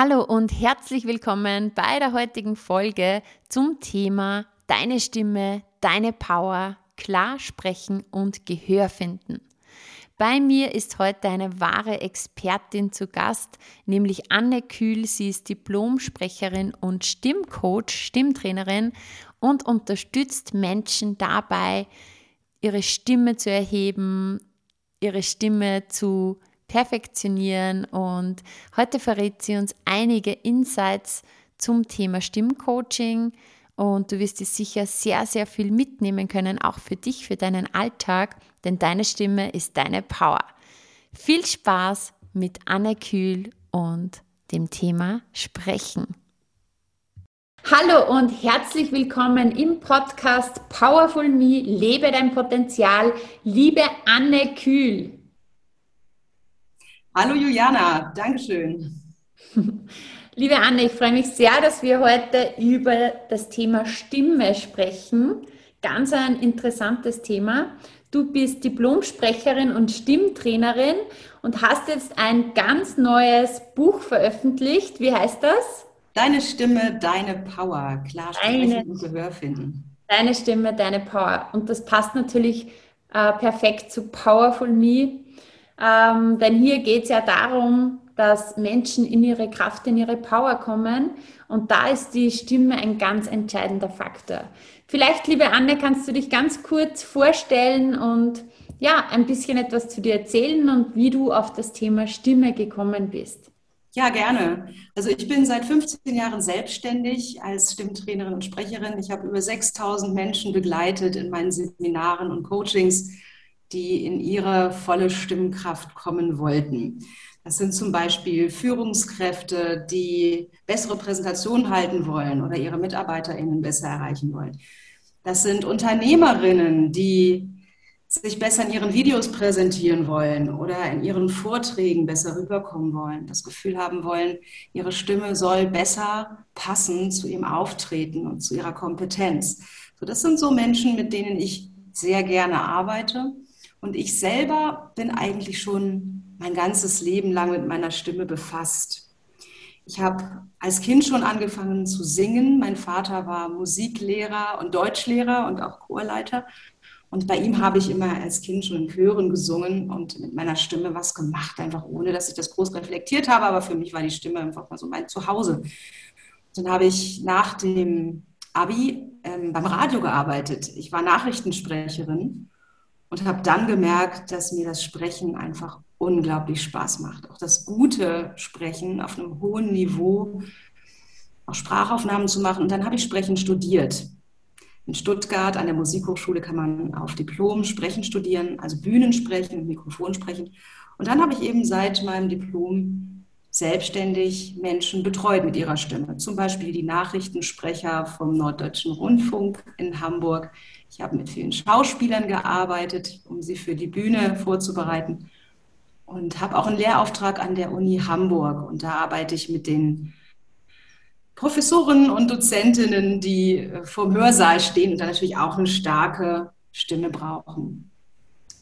Hallo und herzlich willkommen bei der heutigen Folge zum Thema Deine Stimme, deine Power, klar sprechen und Gehör finden. Bei mir ist heute eine wahre Expertin zu Gast, nämlich Anne Kühl. Sie ist Diplomsprecherin und Stimmcoach, Stimmtrainerin und unterstützt Menschen dabei, ihre Stimme zu erheben, ihre Stimme zu perfektionieren. Und heute verrät sie uns einige Insights zum Thema Stimmcoaching. Und du wirst dir sicher sehr, sehr viel mitnehmen können, auch für dich, für deinen Alltag, denn deine Stimme ist deine Power. Viel Spaß mit Anne Kühl und dem Thema Sprechen. Hallo und herzlich willkommen im Podcast Powerful Me, lebe dein Potenzial, liebe Anne Kühl. Hallo Juliana, Dankeschön. Liebe Anne, ich freue mich sehr, dass wir heute über das Thema Stimme sprechen. Ganz ein interessantes Thema. Du bist Diplomsprecherin und Stimmtrainerin und hast jetzt ein ganz neues Buch veröffentlicht. Wie heißt das? Deine Stimme, deine Power. Klar sprechen deine, und Gehör finden. Deine Stimme, deine Power. Und das passt natürlich äh, perfekt zu Powerful Me ähm, denn hier geht es ja darum, dass Menschen in ihre Kraft, in ihre Power kommen. Und da ist die Stimme ein ganz entscheidender Faktor. Vielleicht, liebe Anne, kannst du dich ganz kurz vorstellen und ja, ein bisschen etwas zu dir erzählen und wie du auf das Thema Stimme gekommen bist. Ja, gerne. Also ich bin seit 15 Jahren selbstständig als Stimmtrainerin und Sprecherin. Ich habe über 6000 Menschen begleitet in meinen Seminaren und Coachings die in ihre volle Stimmkraft kommen wollten. Das sind zum Beispiel Führungskräfte, die bessere Präsentationen halten wollen oder ihre MitarbeiterInnen besser erreichen wollen. Das sind Unternehmerinnen, die sich besser in ihren Videos präsentieren wollen oder in ihren Vorträgen besser rüberkommen wollen, das Gefühl haben wollen, ihre Stimme soll besser passen zu ihrem Auftreten und zu ihrer Kompetenz. So, das sind so Menschen, mit denen ich sehr gerne arbeite und ich selber bin eigentlich schon mein ganzes Leben lang mit meiner Stimme befasst. Ich habe als Kind schon angefangen zu singen. Mein Vater war Musiklehrer und Deutschlehrer und auch Chorleiter. Und bei ihm habe ich immer als Kind schon in Chören gesungen und mit meiner Stimme was gemacht, einfach ohne, dass ich das groß reflektiert habe. Aber für mich war die Stimme einfach mal so mein Zuhause. Dann habe ich nach dem Abi ähm, beim Radio gearbeitet. Ich war Nachrichtensprecherin und habe dann gemerkt, dass mir das Sprechen einfach unglaublich Spaß macht. Auch das gute Sprechen auf einem hohen Niveau, auch Sprachaufnahmen zu machen. Und dann habe ich Sprechen studiert. In Stuttgart an der Musikhochschule kann man auf Diplom Sprechen studieren, also Bühnensprechen, Mikrofon sprechen. Und dann habe ich eben seit meinem Diplom selbstständig Menschen betreut mit ihrer Stimme. Zum Beispiel die Nachrichtensprecher vom Norddeutschen Rundfunk in Hamburg, ich habe mit vielen Schauspielern gearbeitet, um sie für die Bühne vorzubereiten und habe auch einen Lehrauftrag an der Uni Hamburg. Und da arbeite ich mit den Professoren und Dozentinnen, die äh, vor dem Hörsaal stehen und da natürlich auch eine starke Stimme brauchen.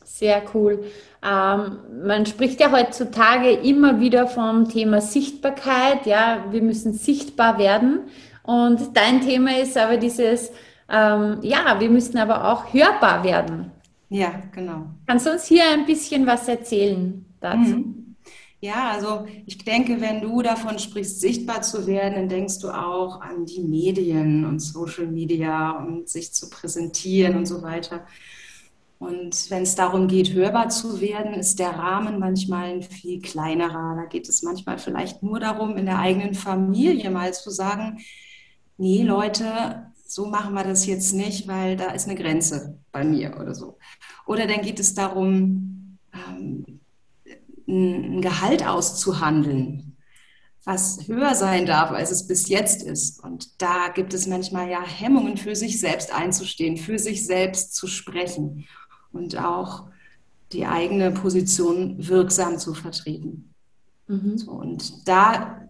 Sehr cool. Ähm, man spricht ja heutzutage immer wieder vom Thema Sichtbarkeit. Ja, wir müssen sichtbar werden. Und dein Thema ist aber dieses ähm, ja, wir müssen aber auch hörbar werden. Ja, genau. Kannst du uns hier ein bisschen was erzählen dazu? Mhm. Ja, also ich denke, wenn du davon sprichst, sichtbar zu werden, dann denkst du auch an die Medien und Social Media und sich zu präsentieren und so weiter. Und wenn es darum geht, hörbar zu werden, ist der Rahmen manchmal ein viel kleinerer. Da geht es manchmal vielleicht nur darum, in der eigenen Familie mal zu sagen, nee, Leute, so machen wir das jetzt nicht, weil da ist eine Grenze bei mir oder so. Oder dann geht es darum, ähm, ein Gehalt auszuhandeln. was höher sein darf, als es bis jetzt ist. Und da gibt es manchmal ja Hemmungen, für sich selbst einzustehen, für sich selbst zu sprechen und auch die eigene Position wirksam zu vertreten. Mhm. So, und da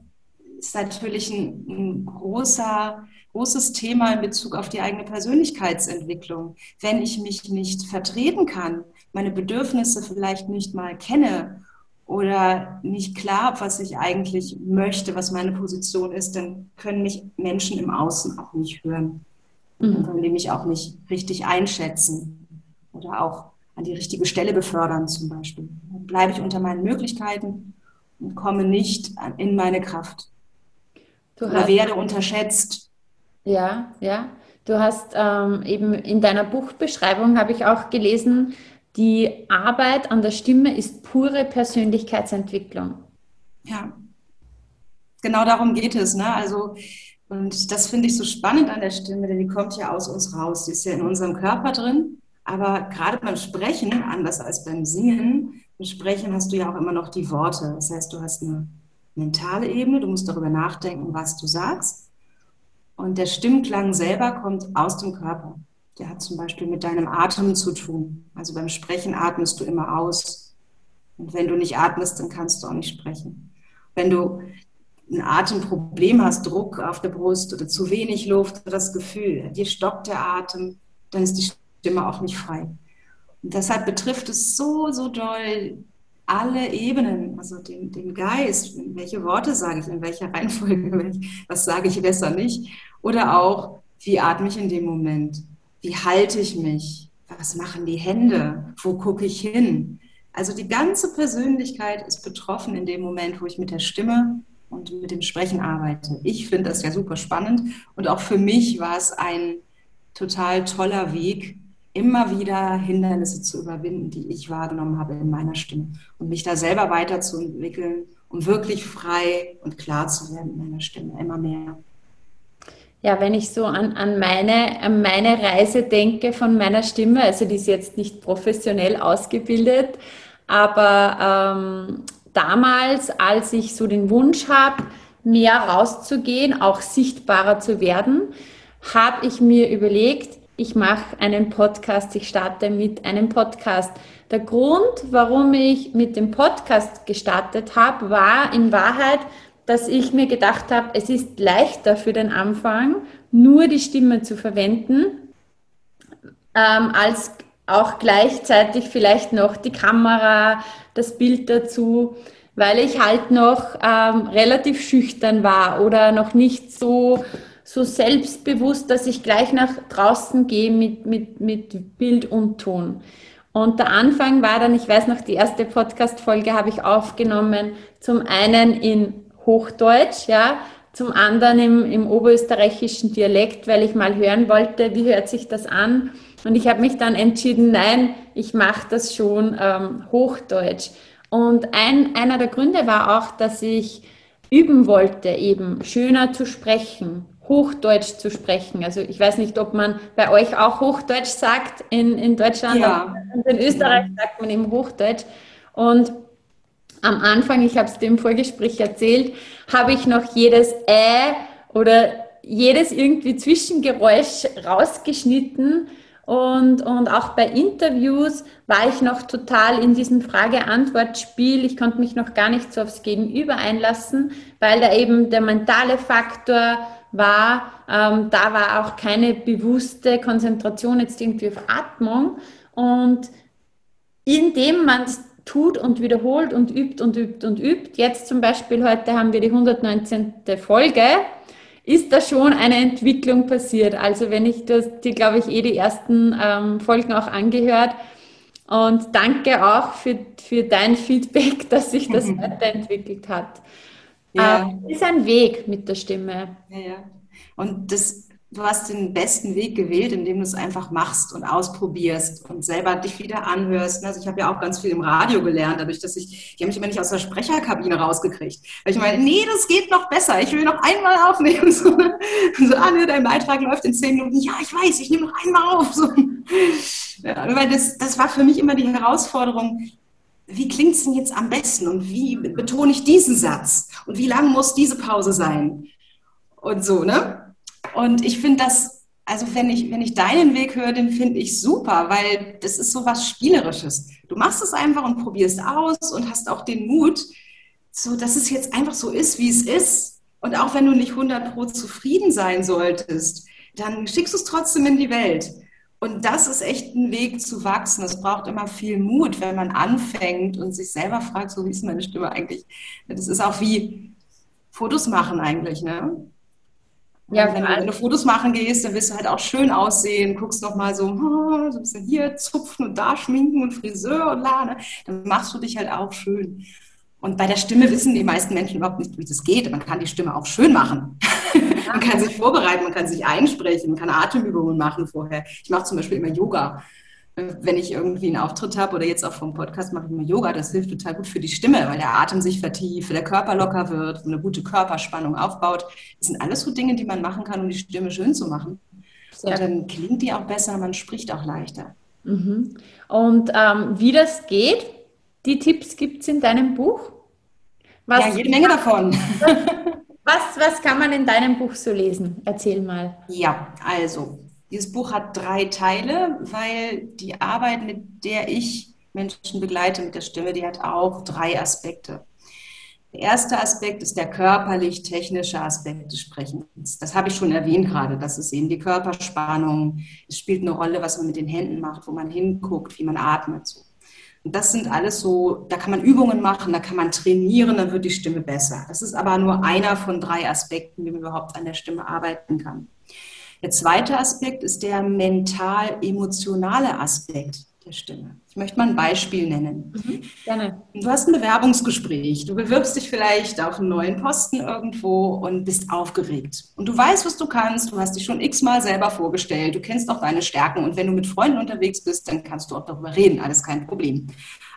ist natürlich ein, ein großer, großes Thema in Bezug auf die eigene Persönlichkeitsentwicklung. Wenn ich mich nicht vertreten kann, meine Bedürfnisse vielleicht nicht mal kenne oder nicht klar habe, was ich eigentlich möchte, was meine Position ist, dann können mich Menschen im Außen auch nicht hören. Mhm. Dann können die mich auch nicht richtig einschätzen oder auch an die richtige Stelle befördern zum Beispiel. Dann bleibe ich unter meinen Möglichkeiten und komme nicht in meine Kraft. Du oder werde unterschätzt. Ja, ja. Du hast ähm, eben in deiner Buchbeschreibung, habe ich auch gelesen, die Arbeit an der Stimme ist pure Persönlichkeitsentwicklung. Ja, genau darum geht es. Ne? Also, und das finde ich so spannend an der Stimme, denn die kommt ja aus uns raus. Die ist ja in unserem Körper drin. Aber gerade beim Sprechen, anders als beim Singen, beim Sprechen hast du ja auch immer noch die Worte. Das heißt, du hast eine mentale Ebene, du musst darüber nachdenken, was du sagst. Und der Stimmklang selber kommt aus dem Körper. Der hat zum Beispiel mit deinem Atem zu tun. Also beim Sprechen atmest du immer aus. Und wenn du nicht atmest, dann kannst du auch nicht sprechen. Wenn du ein Atemproblem hast, Druck auf der Brust oder zu wenig Luft, das Gefühl, dir stockt der Atem, dann ist die Stimme auch nicht frei. Und deshalb betrifft es so, so doll alle Ebenen, also den, den Geist, welche Worte sage ich, in welcher Reihenfolge, was sage ich besser nicht, oder auch, wie atme ich in dem Moment, wie halte ich mich, was machen die Hände, wo gucke ich hin. Also die ganze Persönlichkeit ist betroffen in dem Moment, wo ich mit der Stimme und mit dem Sprechen arbeite. Ich finde das ja super spannend. Und auch für mich war es ein total toller Weg, immer wieder Hindernisse zu überwinden, die ich wahrgenommen habe in meiner Stimme und mich da selber weiterzuentwickeln, um wirklich frei und klar zu werden in meiner Stimme, immer mehr. Ja, wenn ich so an, an, meine, an meine Reise denke von meiner Stimme, also die ist jetzt nicht professionell ausgebildet, aber ähm, damals, als ich so den Wunsch habe, mehr rauszugehen, auch sichtbarer zu werden, habe ich mir überlegt, ich mache einen Podcast, ich starte mit einem Podcast. Der Grund, warum ich mit dem Podcast gestartet habe, war in Wahrheit, dass ich mir gedacht habe, es ist leichter für den Anfang, nur die Stimme zu verwenden, ähm, als auch gleichzeitig vielleicht noch die Kamera, das Bild dazu, weil ich halt noch ähm, relativ schüchtern war oder noch nicht so so selbstbewusst, dass ich gleich nach draußen gehe mit, mit, mit Bild und Ton. Und der Anfang war dann, ich weiß noch, die erste Podcast-Folge habe ich aufgenommen, zum einen in Hochdeutsch, ja, zum anderen im, im oberösterreichischen Dialekt, weil ich mal hören wollte, wie hört sich das an. Und ich habe mich dann entschieden, nein, ich mache das schon ähm, Hochdeutsch. Und ein, einer der Gründe war auch, dass ich üben wollte, eben schöner zu sprechen, Hochdeutsch zu sprechen. Also ich weiß nicht, ob man bei euch auch Hochdeutsch sagt in, in Deutschland. Ja. Und in Österreich sagt man eben Hochdeutsch. Und am Anfang, ich habe es dem Vorgespräch erzählt, habe ich noch jedes Ä oder jedes irgendwie Zwischengeräusch rausgeschnitten. Und, und auch bei Interviews war ich noch total in diesem Frage-Antwort-Spiel. Ich konnte mich noch gar nicht so aufs Gegenüber einlassen, weil da eben der mentale Faktor war, ähm, da war auch keine bewusste Konzentration jetzt irgendwie auf Atmung. Und indem man es tut und wiederholt und übt und übt und übt, jetzt zum Beispiel heute haben wir die 119. Folge, ist da schon eine Entwicklung passiert. Also wenn ich das, die glaube ich eh die ersten ähm, Folgen auch angehört, und danke auch für, für dein Feedback, dass sich das weiterentwickelt hat. Ja. Äh, ist ein Weg mit der Stimme. Ja, ja. Und das, du hast den besten Weg gewählt, indem du es einfach machst und ausprobierst und selber dich wieder anhörst. Also ich habe ja auch ganz viel im Radio gelernt, dadurch, dass ich, die haben mich immer nicht aus der Sprecherkabine rausgekriegt. Weil ich meine, nee, das geht noch besser. Ich will noch einmal aufnehmen. So, so ah, nee, dein Beitrag läuft in zehn Minuten. Ja, ich weiß, ich nehme noch einmal auf. So. Ja, weil das, das war für mich immer die Herausforderung, wie klingt es denn jetzt am besten und wie betone ich diesen Satz und wie lang muss diese Pause sein und so, ne? Und ich finde das, also wenn ich, wenn ich deinen Weg höre, den finde ich super, weil das ist so was Spielerisches. Du machst es einfach und probierst aus und hast auch den Mut, so dass es jetzt einfach so ist, wie es ist. Und auch wenn du nicht 100 pro zufrieden sein solltest, dann schickst du es trotzdem in die Welt. Und das ist echt ein Weg zu wachsen. Es braucht immer viel Mut, wenn man anfängt und sich selber fragt, so wie ist meine Stimme eigentlich. Das ist auch wie Fotos machen eigentlich, ne? Ja, wenn du, wenn du, Fotos machen gehst, dann wirst du halt auch schön aussehen, guckst noch mal so, oh, so ein bisschen hier zupfen und da schminken und Friseur und la, ne? dann machst du dich halt auch schön. Und bei der Stimme wissen die meisten Menschen überhaupt nicht, wie das geht. Man kann die Stimme auch schön machen. man kann sich vorbereiten, man kann sich einsprechen, man kann Atemübungen machen vorher. Ich mache zum Beispiel immer Yoga. Wenn ich irgendwie einen Auftritt habe oder jetzt auch vom Podcast mache ich immer Yoga, das hilft total gut für die Stimme, weil der Atem sich vertieft, der Körper locker wird, eine gute Körperspannung aufbaut. Das sind alles so Dinge, die man machen kann, um die Stimme schön zu machen. Und dann klingt die auch besser, man spricht auch leichter. Mhm. Und ähm, wie das geht, die Tipps gibt es in deinem Buch? Was, ja, jede Menge davon. Was, was kann man in deinem Buch so lesen? Erzähl mal. Ja, also, dieses Buch hat drei Teile, weil die Arbeit, mit der ich Menschen begleite mit der Stimme, die hat auch drei Aspekte. Der erste Aspekt ist der körperlich-technische Aspekt des Sprechens. Das habe ich schon erwähnt gerade. Das ist eben die Körperspannung. Es spielt eine Rolle, was man mit den Händen macht, wo man hinguckt, wie man atmet. So. Das sind alles so, da kann man Übungen machen, da kann man trainieren, dann wird die Stimme besser. Das ist aber nur einer von drei Aspekten, wie man überhaupt an der Stimme arbeiten kann. Der zweite Aspekt ist der mental-emotionale Aspekt der Stimme. Ich möchte mal ein Beispiel nennen. Mhm, gerne. Du hast ein Bewerbungsgespräch. Du bewirbst dich vielleicht auf einen neuen Posten irgendwo und bist aufgeregt. Und du weißt, was du kannst. Du hast dich schon x-mal selber vorgestellt. Du kennst auch deine Stärken. Und wenn du mit Freunden unterwegs bist, dann kannst du auch darüber reden. Alles kein Problem.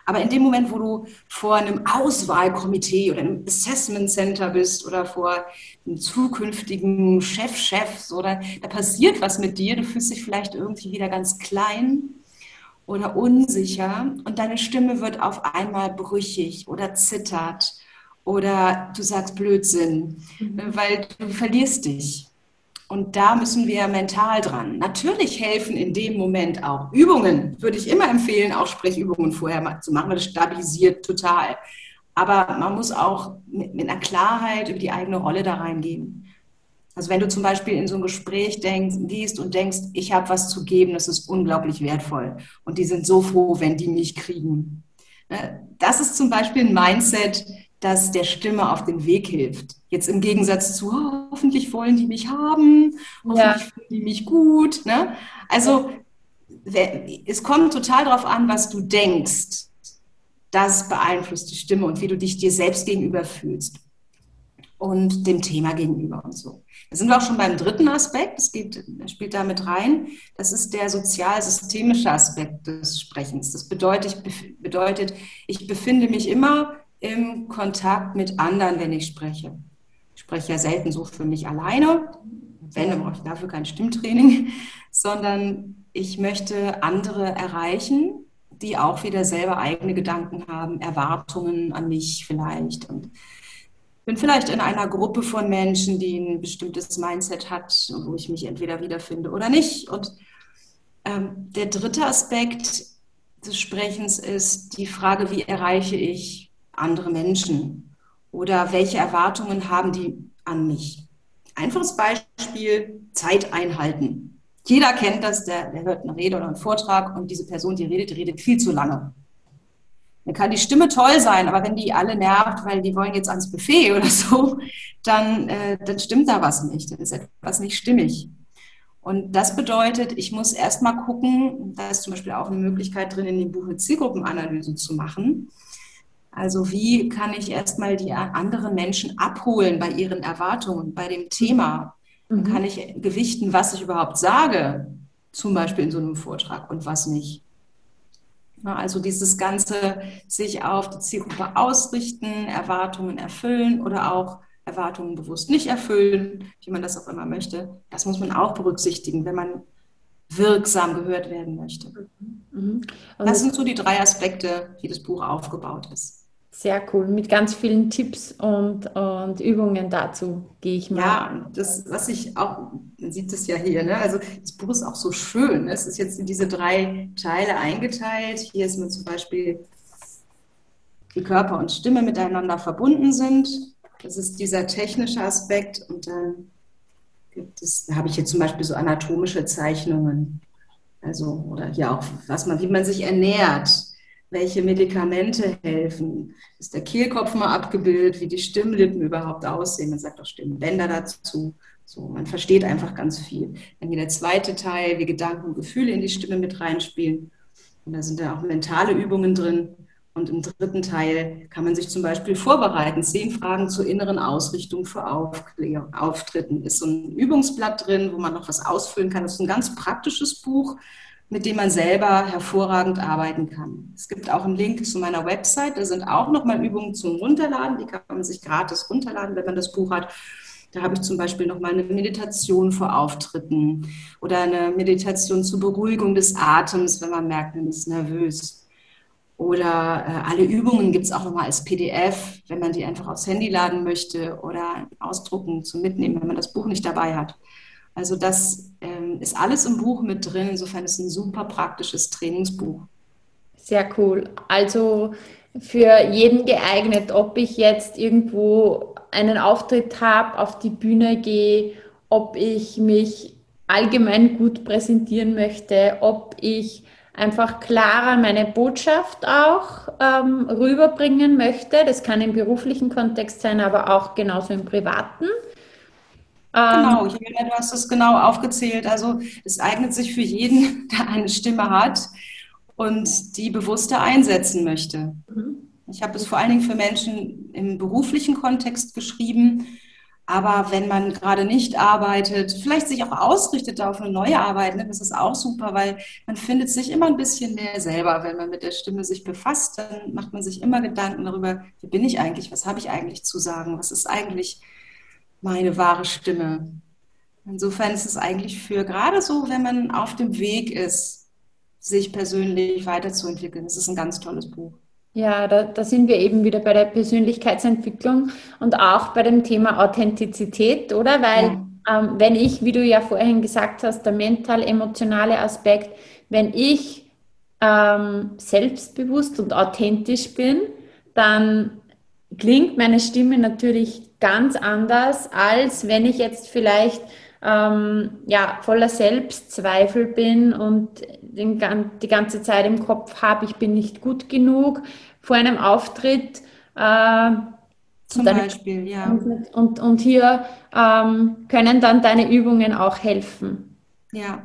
Aber in dem Moment, wo du vor einem Auswahlkomitee oder einem Assessment Center bist oder vor einem zukünftigen Chef-Chefs oder da passiert was mit dir, du fühlst dich vielleicht irgendwie wieder ganz klein oder unsicher und deine Stimme wird auf einmal brüchig oder zittert oder du sagst Blödsinn, mhm. weil du verlierst dich. Und da müssen wir mental dran. Natürlich helfen in dem Moment auch Übungen. Würde ich immer empfehlen, auch Sprechübungen vorher zu machen, weil das stabilisiert total. Aber man muss auch mit, mit einer Klarheit über die eigene Rolle da reingehen. Also wenn du zum Beispiel in so ein Gespräch denkst, gehst und denkst, ich habe was zu geben, das ist unglaublich wertvoll. Und die sind so froh, wenn die mich kriegen. Ne? Das ist zum Beispiel ein Mindset, das der Stimme auf den Weg hilft. Jetzt im Gegensatz zu, oh, hoffentlich wollen die mich haben, hoffentlich ja. finden die mich gut. Ne? Also es kommt total darauf an, was du denkst. Das beeinflusst die Stimme und wie du dich dir selbst gegenüber fühlst und dem Thema gegenüber und so. Da sind wir auch schon beim dritten Aspekt, das, geht, spielt da mit rein. Das ist der sozial-systemische Aspekt des Sprechens. Das bedeutet ich, bedeutet, ich befinde mich immer im Kontakt mit anderen, wenn ich spreche. Ich spreche ja selten so für mich alleine, wenn, dann brauche ich dafür kein Stimmtraining, sondern ich möchte andere erreichen, die auch wieder selber eigene Gedanken haben, Erwartungen an mich vielleicht und bin vielleicht in einer Gruppe von Menschen, die ein bestimmtes Mindset hat, wo ich mich entweder wiederfinde oder nicht. Und ähm, der dritte Aspekt des Sprechens ist die Frage, wie erreiche ich andere Menschen oder welche Erwartungen haben die an mich. Einfaches Beispiel, Zeit einhalten. Jeder kennt das, der, der hört eine Rede oder einen Vortrag und diese Person, die redet, redet viel zu lange. Dann kann die Stimme toll sein, aber wenn die alle nervt, weil die wollen jetzt ans Buffet oder so, dann, äh, dann stimmt da was nicht. Dann ist etwas nicht stimmig. Und das bedeutet, ich muss erstmal gucken, da ist zum Beispiel auch eine Möglichkeit drin, in dem Buch eine Zielgruppenanalyse zu machen. Also wie kann ich erstmal die anderen Menschen abholen bei ihren Erwartungen, bei dem Thema? Mhm. Kann ich gewichten, was ich überhaupt sage, zum Beispiel in so einem Vortrag und was nicht? Also dieses ganze sich auf die Zielgruppe ausrichten, Erwartungen erfüllen oder auch Erwartungen bewusst nicht erfüllen, wie man das auch immer möchte, das muss man auch berücksichtigen, wenn man wirksam gehört werden möchte. Mhm. Mhm. Das sind so die drei Aspekte, wie das Buch aufgebaut ist. Sehr cool, mit ganz vielen Tipps und, und Übungen dazu gehe ich mal. Ja, das, was ich auch, man sieht es ja hier, ne? also das Buch ist auch so schön. Es ist jetzt in diese drei Teile eingeteilt. Hier ist mir zum Beispiel wie Körper und Stimme miteinander verbunden sind. Das ist dieser technische Aspekt. Und dann gibt es, da habe ich hier zum Beispiel so anatomische Zeichnungen. Also, oder hier auch, was man, wie man sich ernährt, welche Medikamente helfen. Ist der Kehlkopf mal abgebildet, wie die Stimmlippen überhaupt aussehen. Man sagt auch Stimmbänder dazu. So, man versteht einfach ganz viel. Dann hier der zweite Teil, wie Gedanken und Gefühle in die Stimme mit reinspielen. Und da sind dann auch mentale Übungen drin. Und im dritten Teil kann man sich zum Beispiel vorbereiten. Zehn Fragen zur inneren Ausrichtung für Auftritten. Ist so ein Übungsblatt drin, wo man noch was ausfüllen kann. Das ist ein ganz praktisches Buch, mit dem man selber hervorragend arbeiten kann. Es gibt auch einen Link zu meiner Website. Da sind auch nochmal Übungen zum Runterladen. Die kann man sich gratis runterladen, wenn man das Buch hat. Da habe ich zum Beispiel nochmal eine Meditation vor Auftritten oder eine Meditation zur Beruhigung des Atems, wenn man merkt, man ist nervös. Oder äh, alle Übungen gibt es auch nochmal als PDF, wenn man die einfach aufs Handy laden möchte oder ausdrucken zum Mitnehmen, wenn man das Buch nicht dabei hat. Also das ähm, ist alles im Buch mit drin. Insofern ist es ein super praktisches Trainingsbuch. Sehr cool. Also für jeden geeignet, ob ich jetzt irgendwo einen Auftritt habe, auf die Bühne gehe, ob ich mich allgemein gut präsentieren möchte, ob ich einfach klarer meine Botschaft auch ähm, rüberbringen möchte. Das kann im beruflichen Kontext sein, aber auch genauso im privaten. Genau, ähm, Helena, du hast es genau aufgezählt. Also es eignet sich für jeden, der eine Stimme hat und die bewusster einsetzen möchte. Mhm. Ich habe es vor allen Dingen für Menschen im beruflichen Kontext geschrieben, aber wenn man gerade nicht arbeitet, vielleicht sich auch ausrichtet auf eine neue Arbeit, ne, das ist auch super, weil man findet sich immer ein bisschen mehr selber. Wenn man mit der Stimme sich befasst, dann macht man sich immer Gedanken darüber, wie bin ich eigentlich, was habe ich eigentlich zu sagen, was ist eigentlich meine wahre Stimme. Insofern ist es eigentlich für gerade so, wenn man auf dem Weg ist, sich persönlich weiterzuentwickeln, es ist ein ganz tolles Buch. Ja, da, da sind wir eben wieder bei der Persönlichkeitsentwicklung und auch bei dem Thema Authentizität, oder? Weil ja. ähm, wenn ich, wie du ja vorhin gesagt hast, der mental-emotionale Aspekt, wenn ich ähm, selbstbewusst und authentisch bin, dann klingt meine Stimme natürlich ganz anders, als wenn ich jetzt vielleicht ähm, ja, voller Selbstzweifel bin und den, die ganze Zeit im Kopf habe, ich bin nicht gut genug vor einem Auftritt. Äh, Zum dann, Beispiel, ja. Und, und, und hier ähm, können dann deine Übungen auch helfen. Ja.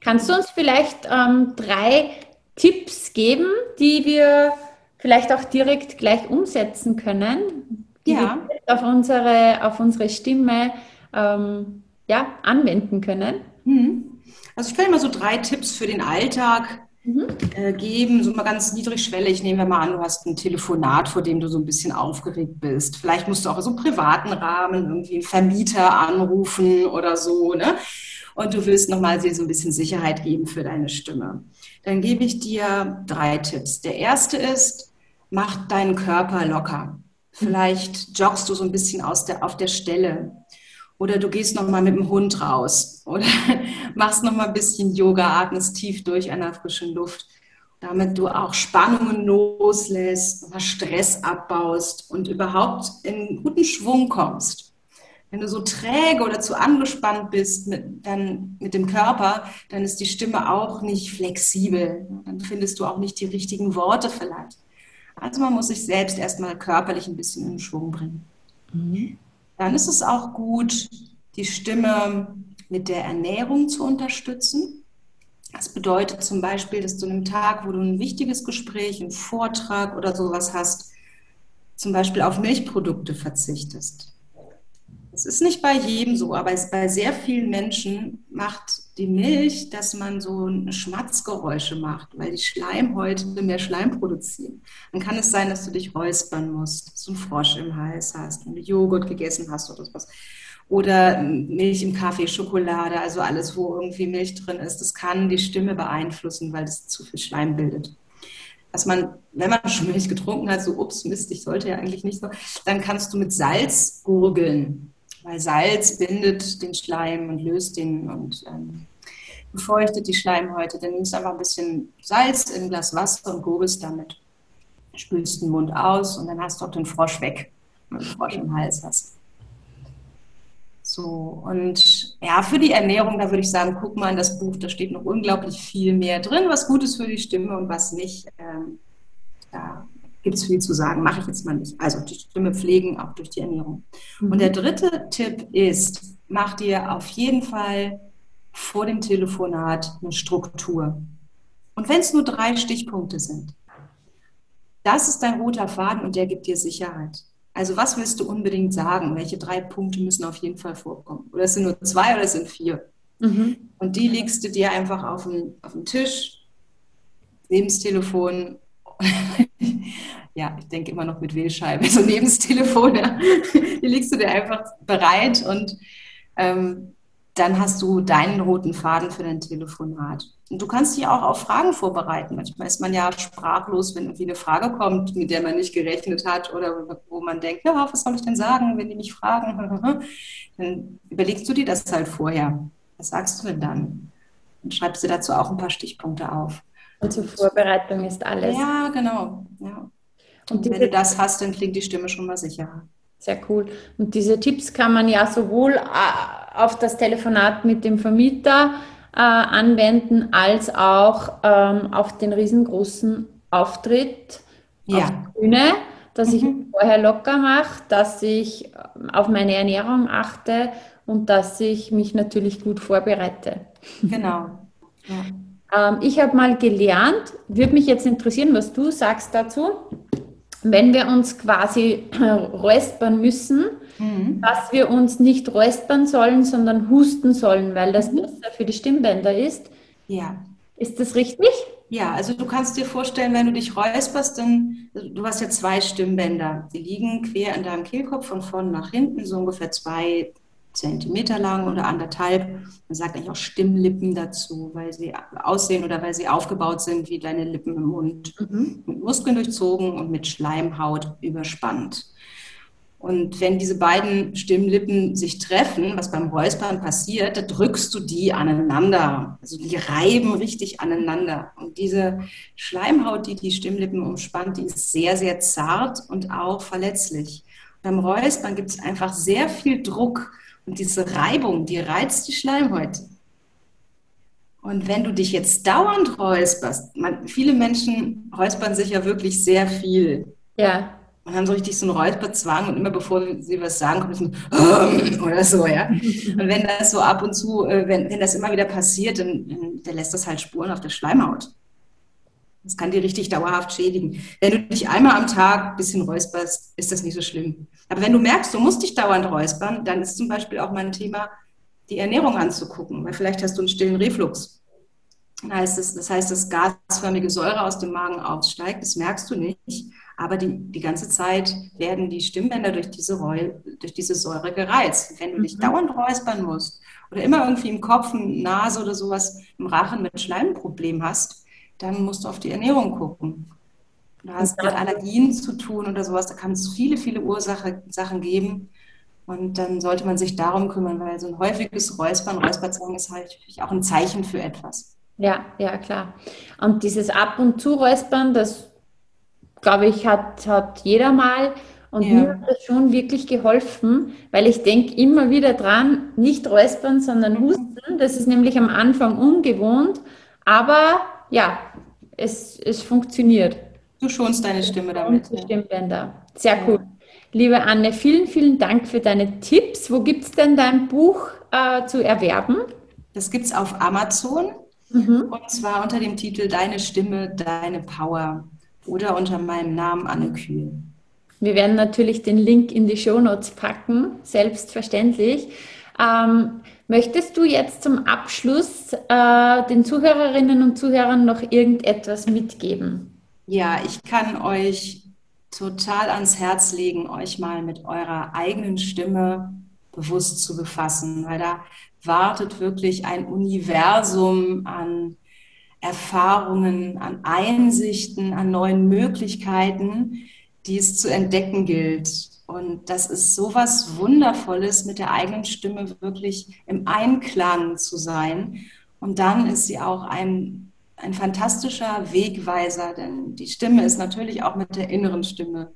Kannst du uns vielleicht ähm, drei Tipps geben, die wir vielleicht auch direkt gleich umsetzen können, die ja. wir auf unsere, auf unsere Stimme ähm, ja, anwenden können? Mhm. Also ich kann immer so drei Tipps für den Alltag mhm. äh, geben, so mal ganz niedrigschwellig. Nehmen wir mal an, du hast ein Telefonat, vor dem du so ein bisschen aufgeregt bist. Vielleicht musst du auch so einen privaten Rahmen irgendwie einen Vermieter anrufen oder so, ne? Und du willst nochmal dir so ein bisschen Sicherheit geben für deine Stimme. Dann gebe ich dir drei Tipps. Der erste ist, mach deinen Körper locker. Vielleicht joggst du so ein bisschen aus der, auf der Stelle. Oder du gehst noch mal mit dem Hund raus oder machst noch mal ein bisschen Yoga, atmest tief durch an der frischen Luft, damit du auch Spannungen loslässt, Stress abbaust und überhaupt in guten Schwung kommst. Wenn du so träge oder zu angespannt bist mit, dann mit dem Körper, dann ist die Stimme auch nicht flexibel. Dann findest du auch nicht die richtigen Worte vielleicht. Also man muss sich selbst erstmal körperlich ein bisschen in Schwung bringen. Mhm dann ist es auch gut, die Stimme mit der Ernährung zu unterstützen. Das bedeutet zum Beispiel, dass du an einem Tag, wo du ein wichtiges Gespräch, einen Vortrag oder sowas hast, zum Beispiel auf Milchprodukte verzichtest. Es ist nicht bei jedem so, aber es bei sehr vielen Menschen macht die Milch, dass man so Schmatzgeräusche macht, weil die Schleimhäute mehr Schleim produzieren. Dann kann es sein, dass du dich räuspern musst, dass du einen Frosch im Hals hast, wenn du Joghurt gegessen hast oder sowas. oder Milch im Kaffee, Schokolade, also alles, wo irgendwie Milch drin ist, das kann die Stimme beeinflussen, weil es zu viel Schleim bildet. Dass man, wenn man schon Milch getrunken hat, so, ups, Mist, ich sollte ja eigentlich nicht so, dann kannst du mit Salz gurgeln, weil Salz bindet den Schleim und löst den und ähm, befeuchtet die Schleimhäute. Dann nimmst du einfach ein bisschen Salz in ein Glas Wasser und gurgelst damit. Spülst den Mund aus und dann hast du auch den Frosch weg, wenn du Frosch im Hals hast. So, und ja, für die Ernährung, da würde ich sagen, guck mal in das Buch, da steht noch unglaublich viel mehr drin, was gut ist für die Stimme und was nicht. Ähm, da gibt es viel zu sagen, mache ich jetzt mal nicht. Also die Stimme pflegen, auch durch die Ernährung. Mhm. Und der dritte Tipp ist, mach dir auf jeden Fall vor dem Telefonat eine Struktur. Und wenn es nur drei Stichpunkte sind, das ist dein roter Faden und der gibt dir Sicherheit. Also was willst du unbedingt sagen? Welche drei Punkte müssen auf jeden Fall vorkommen? Oder es sind nur zwei oder es sind vier? Mhm. Und die legst du dir einfach auf den, auf den Tisch, neben das Telefon. ja, ich denke immer noch mit Wählscheibe, so neben das Telefon. Ja. Die legst du dir einfach bereit und ähm, dann hast du deinen roten Faden für dein Telefonat. Und du kannst dich auch auf Fragen vorbereiten. Manchmal ist man ja sprachlos, wenn irgendwie eine Frage kommt, mit der man nicht gerechnet hat oder wo man denkt, ja, was soll ich denn sagen, wenn die mich fragen? Dann überlegst du dir das halt vorher. Was sagst du denn dann? Und schreibst dir dazu auch ein paar Stichpunkte auf. Und zur Vorbereitung ist alles. Ja, genau. Ja. Und, wenn du das hast, dann klingt die Stimme schon mal sicherer. Sehr cool. Und diese Tipps kann man ja sowohl äh, auf das Telefonat mit dem Vermieter äh, anwenden, als auch ähm, auf den riesengroßen Auftritt ja. auf der Bühne, dass mhm. ich vorher locker mache, dass ich ähm, auf meine Ernährung achte und dass ich mich natürlich gut vorbereite. Genau. Ja. Ähm, ich habe mal gelernt, würde mich jetzt interessieren, was du sagst dazu wenn wir uns quasi räuspern müssen, mhm. dass wir uns nicht räuspern sollen, sondern husten sollen, weil das mhm. besser für die Stimmbänder ist. Ja. Ist das richtig? Ja, also du kannst dir vorstellen, wenn du dich räusperst, dann, du hast ja zwei Stimmbänder. Die liegen quer an deinem Kehlkopf von vorn nach hinten, so ungefähr zwei Zentimeter lang oder anderthalb. Man sagt eigentlich auch Stimmlippen dazu, weil sie aussehen oder weil sie aufgebaut sind wie deine Lippen im Mund. Mhm. Mit Muskeln durchzogen und mit Schleimhaut überspannt. Und wenn diese beiden Stimmlippen sich treffen, was beim Räuspern passiert, da drückst du die aneinander. Also die reiben richtig aneinander. Und diese Schleimhaut, die die Stimmlippen umspannt, die ist sehr, sehr zart und auch verletzlich. Beim Räuspern gibt es einfach sehr viel Druck und diese Reibung, die reizt die Schleimhäute. Und wenn du dich jetzt dauernd räusperst, man, viele Menschen räuspern sich ja wirklich sehr viel. Ja. Und haben so richtig so einen Räusperzwang und immer bevor sie was sagen, kommt so, oder so, ja. Und wenn das so ab und zu, äh, wenn, wenn das immer wieder passiert, dann, dann lässt das halt Spuren auf der Schleimhaut. Das kann dir richtig dauerhaft schädigen. Wenn du dich einmal am Tag ein bisschen räusperst, ist das nicht so schlimm. Aber wenn du merkst, du musst dich dauernd räuspern, dann ist zum Beispiel auch mal ein Thema, die Ernährung anzugucken, weil vielleicht hast du einen stillen Reflux. Das heißt, das, das heißt, dass gasförmige Säure aus dem Magen aussteigt, das merkst du nicht, aber die, die ganze Zeit werden die Stimmbänder durch diese, Reu, durch diese Säure gereizt. Wenn du dich mhm. dauernd räuspern musst oder immer irgendwie im Kopf, Nase oder sowas im Rachen mit Schleimproblem hast, dann musst du auf die Ernährung gucken. Du hast mit Allergien zu tun oder sowas, da kann es viele, viele Ursachen geben. Und dann sollte man sich darum kümmern, weil so ein häufiges Räuspern, Räusperzwang ist halt auch ein Zeichen für etwas. Ja, ja, klar. Und dieses Ab- und Zu-Räuspern, das, glaube ich, hat, hat jeder mal. Und ja. mir hat das schon wirklich geholfen, weil ich denke immer wieder dran, nicht räuspern, sondern mhm. husten. Das ist nämlich am Anfang ungewohnt. Aber ja, es, es funktioniert. Du schonst deine Stimme damit. Die Stimmbänder. Sehr cool. Ja. Liebe Anne, vielen, vielen Dank für deine Tipps. Wo gibt es denn dein Buch äh, zu erwerben? Das gibt es auf Amazon mhm. und zwar unter dem Titel Deine Stimme, deine Power oder unter meinem Namen Anne Kühl. Wir werden natürlich den Link in die Shownotes packen, selbstverständlich. Ähm, möchtest du jetzt zum Abschluss äh, den Zuhörerinnen und Zuhörern noch irgendetwas mitgeben? Ja, ich kann euch total ans Herz legen, euch mal mit eurer eigenen Stimme bewusst zu befassen, weil da wartet wirklich ein Universum an Erfahrungen, an Einsichten, an neuen Möglichkeiten, die es zu entdecken gilt. Und das ist so was Wundervolles, mit der eigenen Stimme wirklich im Einklang zu sein. Und dann ist sie auch ein, ein fantastischer Wegweiser, denn die Stimme ist natürlich auch mit der inneren Stimme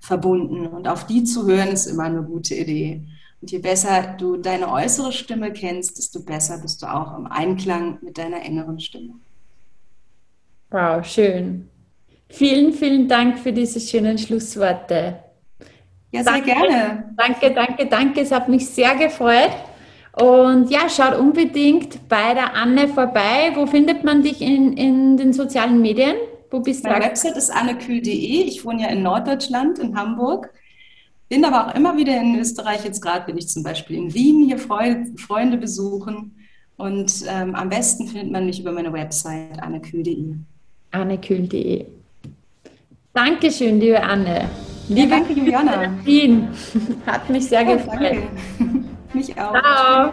verbunden. Und auf die zu hören, ist immer eine gute Idee. Und je besser du deine äußere Stimme kennst, desto besser bist du auch im Einklang mit deiner inneren Stimme. Wow, schön. Vielen, vielen Dank für diese schönen Schlussworte. Ja, sehr danke, gerne. Danke, danke, danke. Es hat mich sehr gefreut. Und ja, schaut unbedingt bei der Anne vorbei. Wo findet man dich in, in den sozialen Medien? Wo bist du? Meine Website ist annekühl.de. Ich wohne ja in Norddeutschland, in Hamburg. Bin aber auch immer wieder in Österreich. Jetzt gerade bin ich zum Beispiel in Wien, hier Freunde besuchen. Und ähm, am besten findet man mich über meine Website annekühl.de. annekühl.de. Dankeschön, liebe Anne. Liebe ja, danke, Juliana. Hat mich sehr oh, gefreut. Danke. mich auch. Ciao.